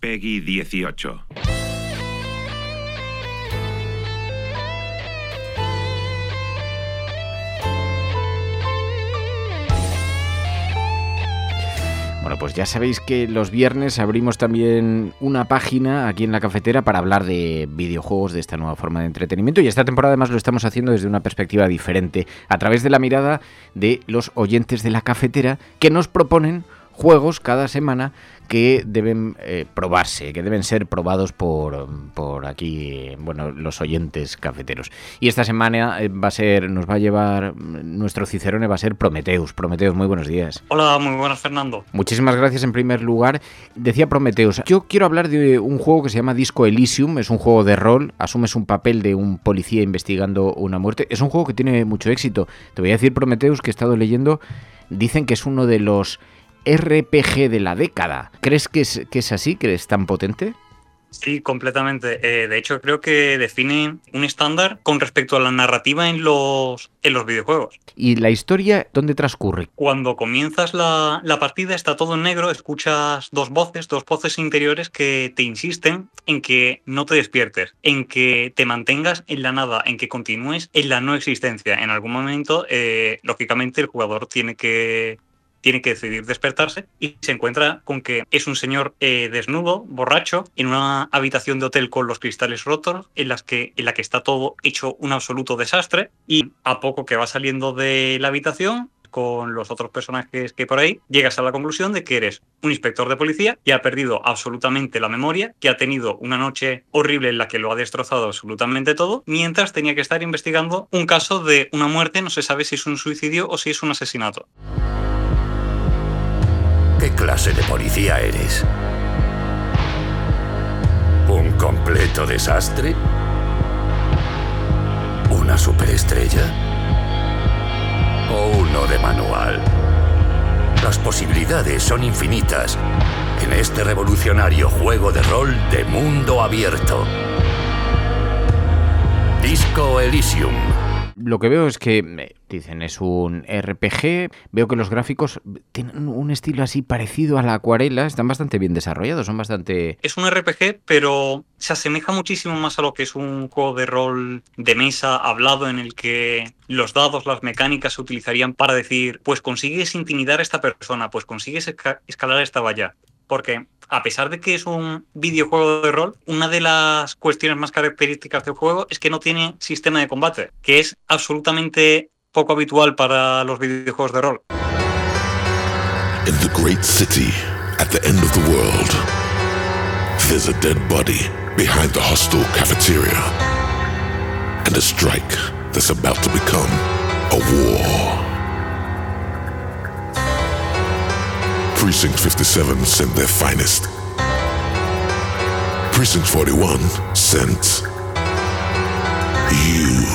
Peggy 18. Bueno, pues ya sabéis que los viernes abrimos también una página aquí en la cafetera para hablar de videojuegos, de esta nueva forma de entretenimiento. Y esta temporada además lo estamos haciendo desde una perspectiva diferente, a través de la mirada de los oyentes de la cafetera que nos proponen juegos cada semana que deben eh, probarse, que deben ser probados por, por aquí, bueno, los oyentes cafeteros. Y esta semana eh, va a ser, nos va a llevar, nuestro Cicerone va a ser Prometeus. Prometeus, muy buenos días. Hola, muy buenas, Fernando. Muchísimas gracias en primer lugar. Decía Prometeus, yo quiero hablar de un juego que se llama Disco Elysium, es un juego de rol, asumes un papel de un policía investigando una muerte. Es un juego que tiene mucho éxito. Te voy a decir, Prometeus, que he estado leyendo, dicen que es uno de los RPG de la década. ¿Crees que es, que es así, que es tan potente? Sí, completamente. Eh, de hecho, creo que define un estándar con respecto a la narrativa en los, en los videojuegos. ¿Y la historia dónde transcurre? Cuando comienzas la, la, partida está todo en negro, escuchas dos voces, dos voces interiores que te insisten en que no te despiertes, en que te mantengas en la nada, en que continúes en la no existencia. En algún momento, eh, lógicamente, el jugador tiene que tiene que decidir despertarse y se encuentra con que es un señor eh, desnudo, borracho, en una habitación de hotel con los cristales rotos, en, las que, en la que está todo hecho un absoluto desastre y a poco que va saliendo de la habitación con los otros personajes que por ahí, llegas a la conclusión de que eres un inspector de policía que ha perdido absolutamente la memoria, que ha tenido una noche horrible en la que lo ha destrozado absolutamente todo, mientras tenía que estar investigando un caso de una muerte, no se sabe si es un suicidio o si es un asesinato. ¿Qué clase de policía eres? ¿Un completo desastre? ¿Una superestrella? ¿O uno de manual? Las posibilidades son infinitas en este revolucionario juego de rol de mundo abierto. Disco Elysium lo que veo es que, dicen, es un RPG. Veo que los gráficos tienen un estilo así parecido a la acuarela. Están bastante bien desarrollados, son bastante... Es un RPG, pero se asemeja muchísimo más a lo que es un juego de rol de mesa hablado en el que los dados, las mecánicas se utilizarían para decir, pues consigues intimidar a esta persona, pues consigues escalar esta valla. Porque a pesar de que es un videojuego de rol, una de las cuestiones más características del juego es que no tiene sistema de combate, que es absolutamente poco habitual para los videojuegos de rol. In the great city, at the end of the world, there's a dead body behind the hostile cafeteria. And a strike that's about to become a war. Precinct 57 sent their finest. Precinct 41 sent you.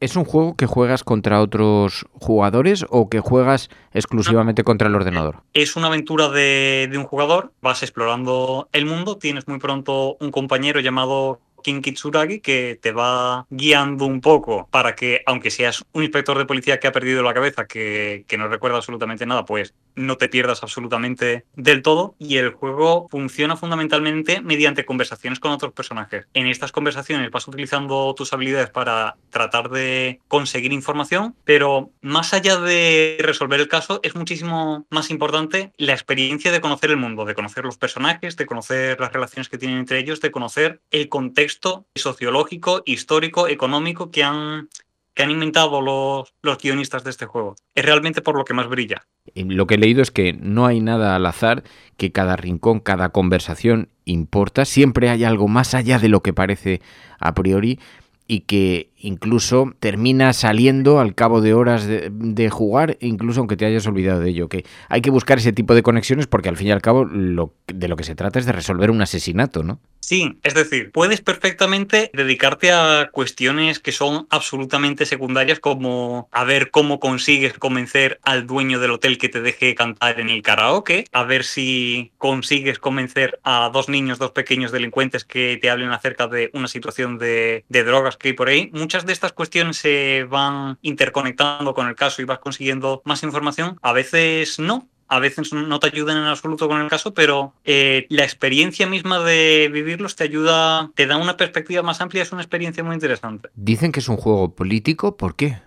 ¿Es un juego que juegas contra otros jugadores o que juegas exclusivamente contra el ordenador? Es una aventura de, de un jugador, vas explorando el mundo, tienes muy pronto un compañero llamado King Kitsuragi que te va guiando un poco para que, aunque seas un inspector de policía que ha perdido la cabeza, que, que no recuerda absolutamente nada, pues no te pierdas absolutamente del todo. Y el juego funciona fundamentalmente mediante conversaciones con otros personajes. En estas conversaciones vas utilizando tus habilidades para tratar de conseguir información, pero más allá de resolver el caso, es muchísimo más importante la experiencia de conocer el mundo, de conocer los personajes, de conocer las relaciones que tienen entre ellos, de conocer el contexto sociológico, histórico, económico que han que han inventado los, los guionistas de este juego. Es realmente por lo que más brilla. Lo que he leído es que no hay nada al azar, que cada rincón, cada conversación importa, siempre hay algo más allá de lo que parece a priori y que incluso termina saliendo al cabo de horas de, jugar, incluso aunque te hayas olvidado de ello. Que hay que buscar ese tipo de conexiones porque al fin y al cabo lo, de lo que se trata es de resolver un asesinato, ¿no? Sí, es decir, puedes perfectamente dedicarte a cuestiones que son absolutamente secundarias como a ver cómo consigues convencer al dueño del hotel que te deje cantar en el karaoke, a ver si consigues convencer a dos niños, dos pequeños delincuentes que te hablen acerca de una situación de, de drogas que hay por ahí. Muchas de estas cuestiones se van interconectando con el caso y vas consiguiendo más información. A veces no, a veces no te ayudan en absoluto con el caso, pero eh, la experiencia misma de vivirlos te ayuda, te da una perspectiva más amplia, es una experiencia muy interesante. Dicen que es un juego político, ¿por qué?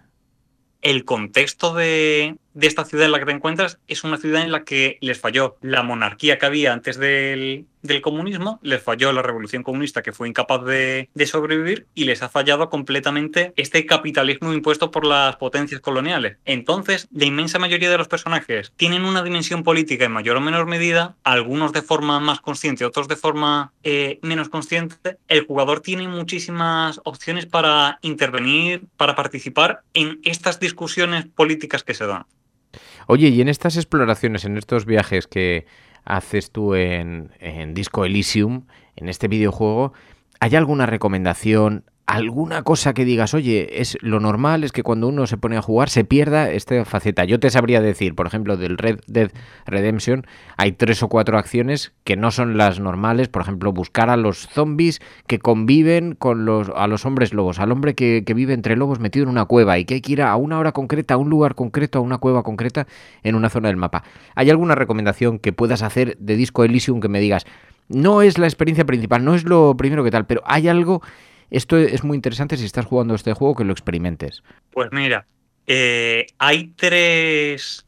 El contexto de, de esta ciudad en la que te encuentras es una ciudad en la que les falló la monarquía que había antes del, del comunismo, les falló la revolución comunista que fue incapaz de, sobrevivir y les ha fallado completamente este capitalismo impuesto por las potencias coloniales. Entonces, la inmensa mayoría de los personajes tienen una dimensión política en mayor o menor medida, algunos de forma más consciente, otros de forma eh, menos consciente. El jugador tiene muchísimas opciones para intervenir, para participar en estas discusiones políticas que se dan. Oye, y en estas exploraciones, en estos viajes que haces tú en, en Disco Elysium, en este videojuego, ¿hay alguna recomendación, alguna cosa que digas, oye, es lo normal es que cuando uno se pone a jugar se pierda esta faceta. Yo te sabría decir, por ejemplo, del Red Dead Redemption, hay tres o cuatro acciones que no son las normales, por ejemplo, buscar a los zombies que conviven con los a los hombres lobos, al hombre que, que vive entre lobos metido en una cueva y que hay que ir a una hora concreta, a un lugar concreto, a una cueva concreta en una zona del mapa. ¿Hay alguna recomendación que puedas hacer de Disco Elysium que me digas, no es la experiencia principal, no es lo primero que tal, pero hay algo esto es muy interesante si estás jugando este juego que lo experimentes. Pues mira, eh, hay tres,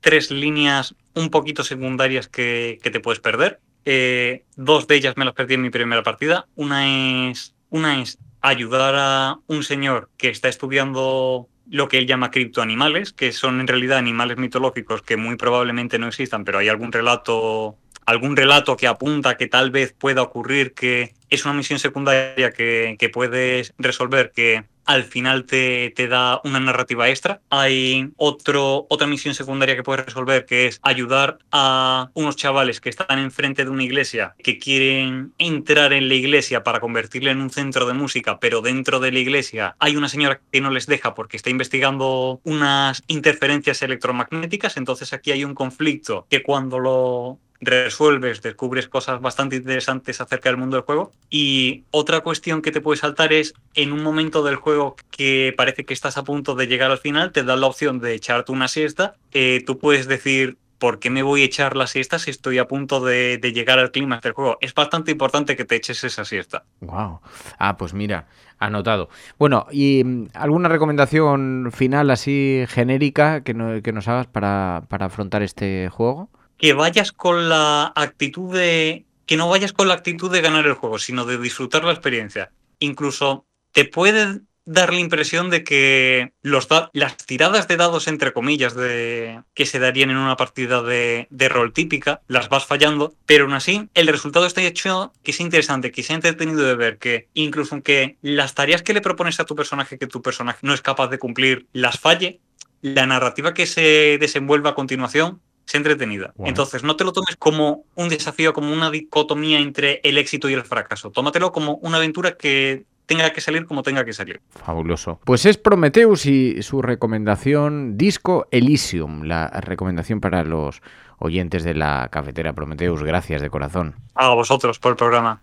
tres, líneas un poquito secundarias que, que te puedes perder. Eh, dos de ellas me las perdí en mi primera partida. Una es, una es ayudar a un señor que está estudiando lo que él llama criptoanimales, que son en realidad animales mitológicos que muy probablemente no existan, pero hay algún relato algún relato que apunta que tal vez pueda ocurrir, que es una misión secundaria que, puedes resolver, que al final te, te, da una narrativa extra. Hay otro, otra misión secundaria que puedes resolver que es ayudar a unos chavales que están enfrente de una iglesia que quieren entrar en la iglesia para convertirla en un centro de música, pero dentro de la iglesia hay una señora que no les deja porque está investigando unas interferencias electromagnéticas. Entonces aquí hay un conflicto que cuando lo resuelves, descubres cosas bastante interesantes acerca del mundo del juego. Y otra cuestión que te puede saltar es en un momento del juego que parece que estás a punto de llegar al final, te da la opción de echarte una siesta. Eh, tú puedes decir, ¿por qué me voy a echar la siesta si estoy a punto de, de, llegar al clima del juego? Es bastante importante que te eches esa siesta. Wow. Ah, pues mira, anotado. Bueno, ¿y mm, alguna recomendación final así genérica que, no, que nos hagas para, para afrontar este juego? Que vayas con la actitud de. que no vayas con la actitud de ganar el juego, sino de disfrutar la experiencia. Incluso te puede dar la impresión de que las tiradas de dados, entre comillas, de que se darían en una partida de, rol típica, las vas fallando, pero aún así el resultado está hecho que es interesante, que sea entretenido de ver, que incluso aunque las tareas que le propones a tu personaje, que tu personaje no es capaz de cumplir, las falle, la narrativa que se desenvuelva a continuación entretenida. Entonces, no te lo tomes como un desafío, como una dicotomía entre el éxito y el fracaso. Tómatelo como una aventura que tenga que salir como tenga que salir. Fabuloso. Pues es Prometheus y su recomendación Disco Elysium, la recomendación para los oyentes de la cafetera Prometheus. Gracias de corazón. A vosotros por el programa.